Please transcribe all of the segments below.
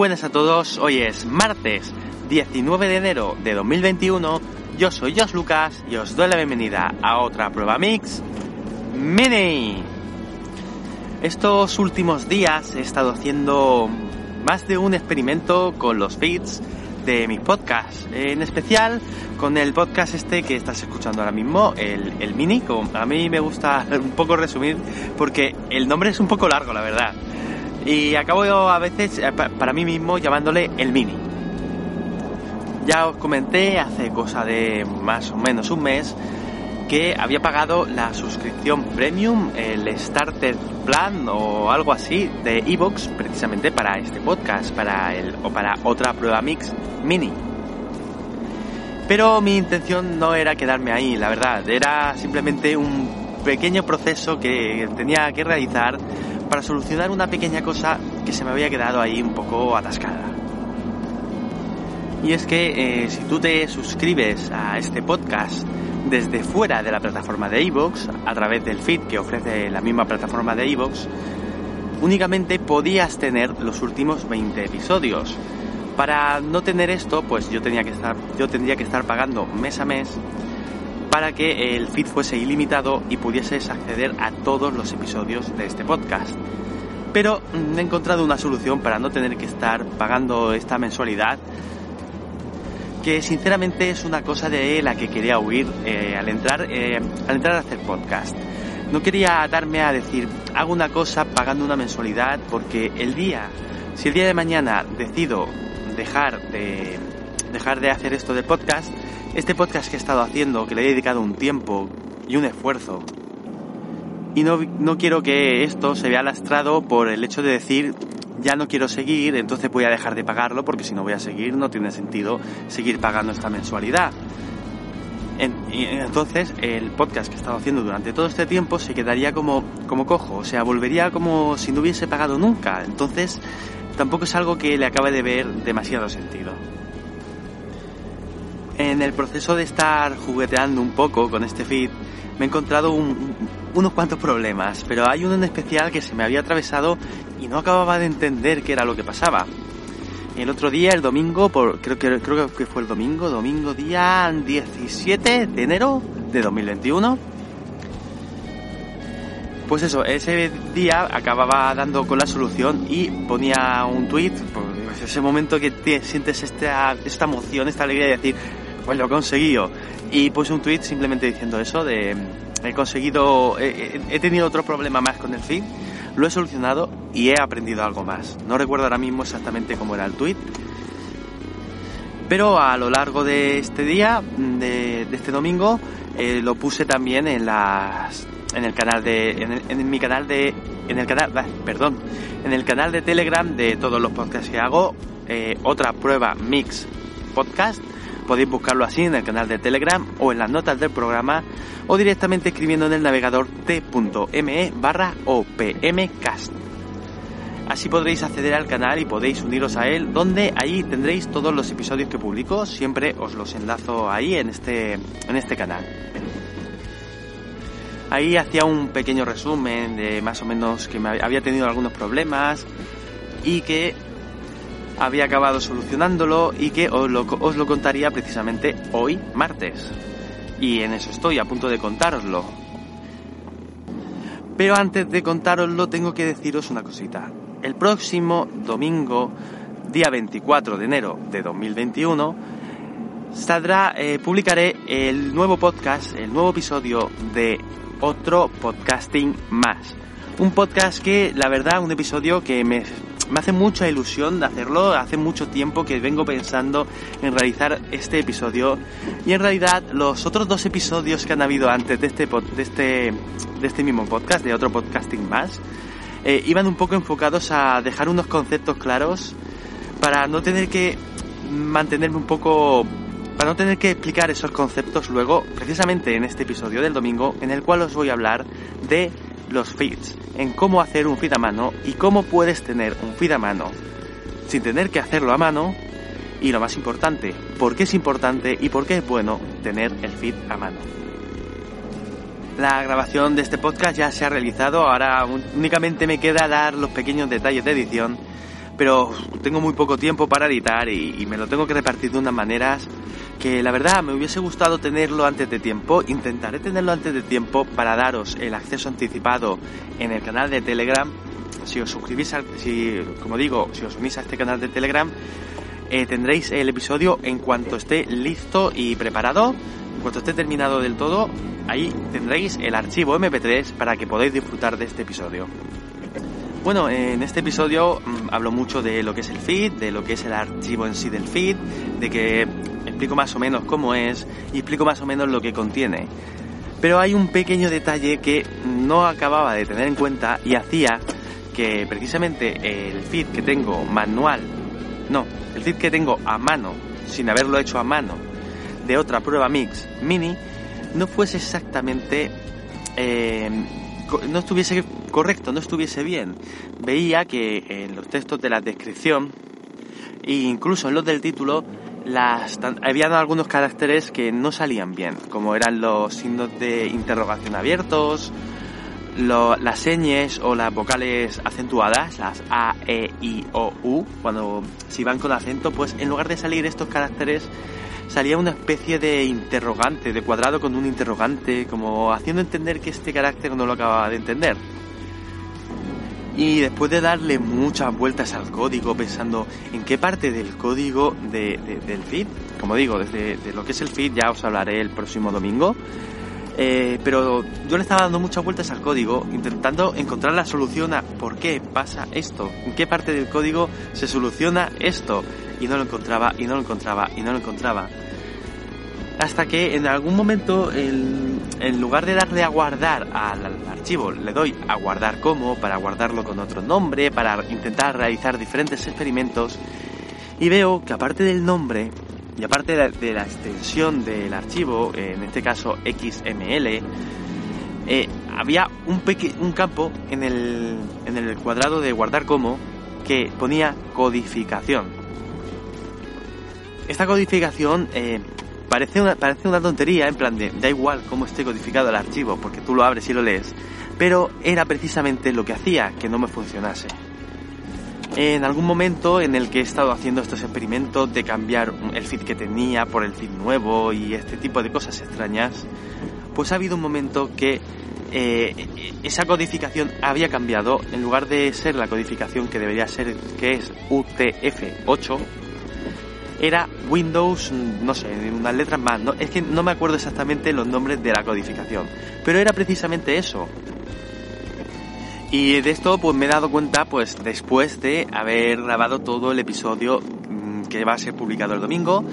buenas a todos, hoy es martes 19 de enero de 2021, yo soy Jos Lucas y os doy la bienvenida a otra prueba mix mini. Estos últimos días he estado haciendo más de un experimento con los feeds de mis podcasts, en especial con el podcast este que estás escuchando ahora mismo, el, el mini, como a mí me gusta un poco resumir porque el nombre es un poco largo, la verdad. Y acabo a veces, eh, para mí mismo, llamándole el mini. Ya os comenté hace cosa de más o menos un mes que había pagado la suscripción premium, el starter plan o algo así de Evox precisamente para este podcast, para el o para otra prueba mix mini. Pero mi intención no era quedarme ahí, la verdad, era simplemente un pequeño proceso que tenía que realizar para solucionar una pequeña cosa que se me había quedado ahí un poco atascada. Y es que eh, si tú te suscribes a este podcast desde fuera de la plataforma de iVoox, a través del feed que ofrece la misma plataforma de iVoox, únicamente podías tener los últimos 20 episodios. Para no tener esto, pues yo tenía que estar, yo tendría que estar pagando mes a mes para que el feed fuese ilimitado y pudieses acceder a todos los episodios de este podcast. Pero mm, he encontrado una solución para no tener que estar pagando esta mensualidad que sinceramente es una cosa de la que quería huir eh, al entrar eh, al entrar a hacer podcast. No quería darme a decir hago una cosa pagando una mensualidad porque el día si el día de mañana decido dejar de dejar de hacer esto de podcast este podcast que he estado haciendo, que le he dedicado un tiempo y un esfuerzo, y no, no quiero que esto se vea lastrado por el hecho de decir ya no quiero seguir, entonces voy a dejar de pagarlo porque si no voy a seguir no tiene sentido seguir pagando esta mensualidad. entonces el podcast que he estado haciendo durante todo este tiempo se quedaría como, como cojo, o sea, volvería como si no hubiese pagado nunca. Entonces tampoco es algo que le acabe de ver demasiado sentido en el proceso de estar jugueteando un poco con este feed, me he encontrado unos cuantos problemas, pero hay uno en especial que se me había atravesado y no acababa de entender qué era lo que pasaba. El otro día, el domingo, por, creo, que, fue el domingo, domingo día 17 de enero de 2021. Pues eso, ese día acababa dando con la solución y ponía un tweet, pues ese momento que sientes esta, esta emoción, esta alegría de decir, pues lo he conseguido. Y puse un tweet simplemente diciendo eso, de he conseguido, he, tenido otro problema más con el feed, lo he solucionado y he aprendido algo más. No recuerdo ahora mismo exactamente cómo era el tweet, pero a lo largo de este día, de, este domingo, eh, lo puse también en las en el canal de en, mi canal de en el canal perdón en el canal de Telegram de todos los podcasts que hago eh, otra prueba mix podcast Podéis buscarlo así en el canal de Telegram o en las notas del programa o directamente escribiendo en el navegador t.me barra opmcast. Así podréis acceder al canal y podéis uniros a él, donde ahí tendréis todos los episodios que publico. Siempre os los enlazo ahí en este, en este canal. Ahí hacía un pequeño resumen de más o menos que me había tenido algunos problemas y que había acabado solucionándolo y que os lo, os lo contaría precisamente hoy, martes. Y en eso estoy, a punto de contároslo. Pero antes de contároslo tengo que deciros una cosita. El próximo domingo, día 24 de enero de 2021, saldrá, eh, publicaré el nuevo podcast, el nuevo episodio de otro podcasting más. Un podcast que, la verdad, un episodio que me me hace mucha ilusión de hacerlo, hace mucho tiempo que vengo pensando en realizar este episodio. Y en realidad los otros dos episodios que han habido antes de este, de este, de este mismo podcast, de otro podcasting más, eh, iban un poco enfocados a dejar unos conceptos claros para no tener que mantenerme un poco para no tener que explicar esos conceptos luego, precisamente en este episodio del domingo, en el cual os voy a hablar de los feeds, en cómo hacer un feed a mano y cómo puedes tener un feed a mano sin tener que hacerlo a mano y lo más importante, por qué es importante y por qué es bueno tener el feed a mano. La grabación de este podcast ya se ha realizado, ahora únicamente me queda dar los pequeños detalles de edición pero tengo muy poco tiempo para editar y, me lo tengo que repartir de unas maneras que la verdad me hubiese gustado tenerlo antes de tiempo. Intentaré tenerlo antes de tiempo para daros el acceso anticipado en el canal de Telegram. Si os suscribís, si, como digo, si os unís a este canal de Telegram, eh, tendréis el episodio en cuanto esté listo y preparado. En cuanto esté terminado del todo, ahí tendréis el archivo MP3 para que podáis disfrutar de este episodio. Bueno, en este episodio mm, hablo mucho de lo que es el feed, de lo que es el archivo en sí del feed, de que explico más o menos cómo es y explico más o menos lo que contiene. Pero hay un pequeño detalle que no acababa de tener en cuenta y hacía que precisamente el feed que tengo manual, no, el feed que tengo a mano, sin haberlo hecho a mano, de otra prueba mix mini, no fuese exactamente eh, no estuviese correcto, no estuviese bien. Veía que en los textos de la descripción e incluso en los del título las, habían algunos caracteres que no salían bien, como eran los signos de interrogación abiertos, las señas o las vocales acentuadas, las A, E, I, O, U, cuando si van con acento, pues en lugar de salir estos caracteres salía una especie de interrogante, de cuadrado con un interrogante, como haciendo entender que este carácter no lo acababa de entender. Y después de darle muchas vueltas al código, pensando en qué parte del código del feed, como digo, desde lo que es el feed ya os hablaré el próximo domingo, eh, pero yo le estaba dando muchas vueltas al código, intentando encontrar la solución a por qué pasa esto, en qué parte del código se soluciona esto, y no lo encontraba, y no lo encontraba, y no lo encontraba. Hasta que en algún momento, en lugar de darle a guardar al, archivo, le doy a guardar como, para guardarlo con otro nombre, para intentar realizar diferentes experimentos, y veo que aparte del nombre, y aparte de la extensión del archivo, en este caso XML, eh, había un, un campo en el, en el cuadrado de guardar como que ponía codificación. Esta codificación eh, parece, una, parece una tontería, en plan de da igual cómo esté codificado el archivo, porque tú lo abres y lo lees, pero era precisamente lo que hacía que no me funcionase. En algún momento en el que he estado haciendo estos experimentos de cambiar el feed que tenía por el feed nuevo y este tipo de cosas extrañas, pues ha habido un momento que eh, esa codificación había cambiado, en lugar de ser la codificación que debería ser, que es UTF-8, era Windows, no sé, unas letras más, ¿no? es que no me acuerdo exactamente los nombres de la codificación, pero era precisamente eso, y de esto pues me he dado cuenta pues después de haber grabado todo el episodio mm, que va a ser publicado el domingo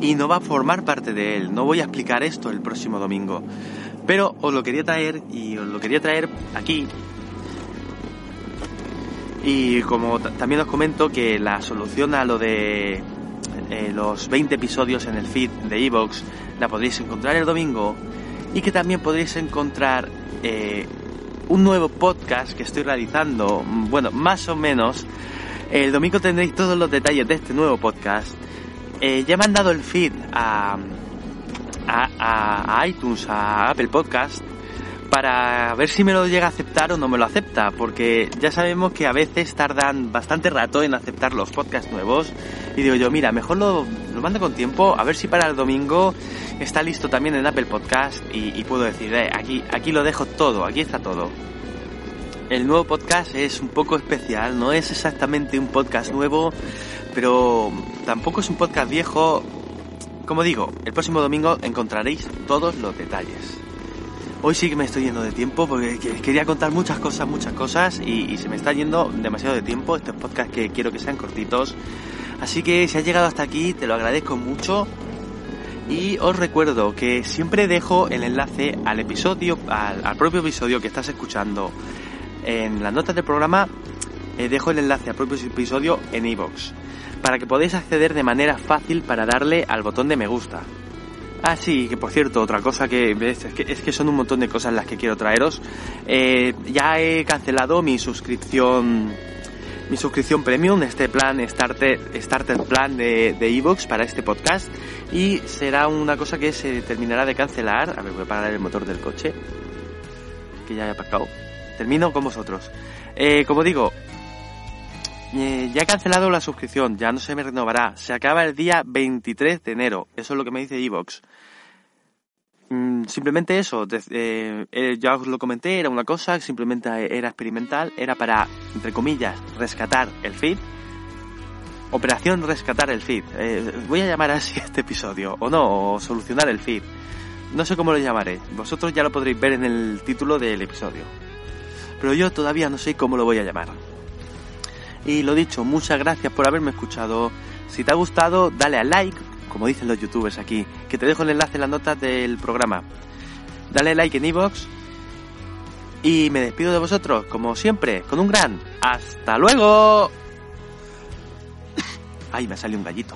y no va a formar parte de él. No voy a explicar esto el próximo domingo. Pero os lo quería traer y os lo quería traer aquí. Y como también os comento que la solución a lo de eh, los 20 episodios en el feed de Evox la podréis encontrar el domingo y que también podréis encontrar eh, un nuevo podcast que estoy realizando, bueno, más o menos. El domingo tendréis todos los detalles de este nuevo podcast. Eh, ya me han dado el feed a, a, a, iTunes, a Apple Podcast, para ver si me lo llega a aceptar o no me lo acepta, porque ya sabemos que a veces tardan bastante rato en aceptar los podcasts nuevos. Y digo yo, mira, mejor lo, lo mando con tiempo, a ver si para el domingo está listo también en Apple Podcast y, puedo decir, eh, aquí, aquí lo dejo todo, aquí está todo. El nuevo podcast es un poco especial, no es exactamente un podcast nuevo, pero tampoco es un podcast viejo. Como digo, el próximo domingo encontraréis todos los detalles. Hoy sí que me estoy yendo de tiempo porque quería contar muchas cosas, muchas cosas y, se me está yendo demasiado de tiempo. Estos podcasts que quiero que sean cortitos. Así que si has llegado hasta aquí, te lo agradezco mucho. Y os recuerdo que siempre dejo el enlace al episodio, al, propio episodio que estás escuchando. En las notas del programa eh, dejo el enlace al propio episodio en iVoox, para que podáis acceder de manera fácil para darle al botón de me gusta. Ah, sí, que por cierto, otra cosa que es que, son un montón de cosas las que quiero traeros. Eh, ya he cancelado mi suscripción mi suscripción premium, este plan Starter, Starter Plan de Evox para este podcast y será una cosa que se terminará de cancelar. A ver, voy a parar el motor del coche que ya he aparcado. Termino con vosotros. Eh, como digo, Eh, ya he cancelado la suscripción, ya no se me renovará. Se acaba el día 23 de enero. Eso es lo que me dice Evox. Mm, simplemente eso, eh, eh, ya os lo comenté, era una cosa, simplemente era experimental, era para, entre comillas, rescatar el feed. Operación rescatar el feed. voy a llamar así este episodio, o no, o solucionar el feed. No sé cómo lo llamaré, vosotros ya lo podréis ver en el título del episodio. Pero yo todavía no sé cómo lo voy a llamar. Y lo dicho, muchas gracias por haberme escuchado. Si te ha gustado, dale a like, como dicen los youtubers aquí, que te dejo el enlace en las notas del programa. Dale like en iVoox. Y me despido de vosotros, como siempre, con un gran ¡Hasta luego! Ay, me sale un gallito.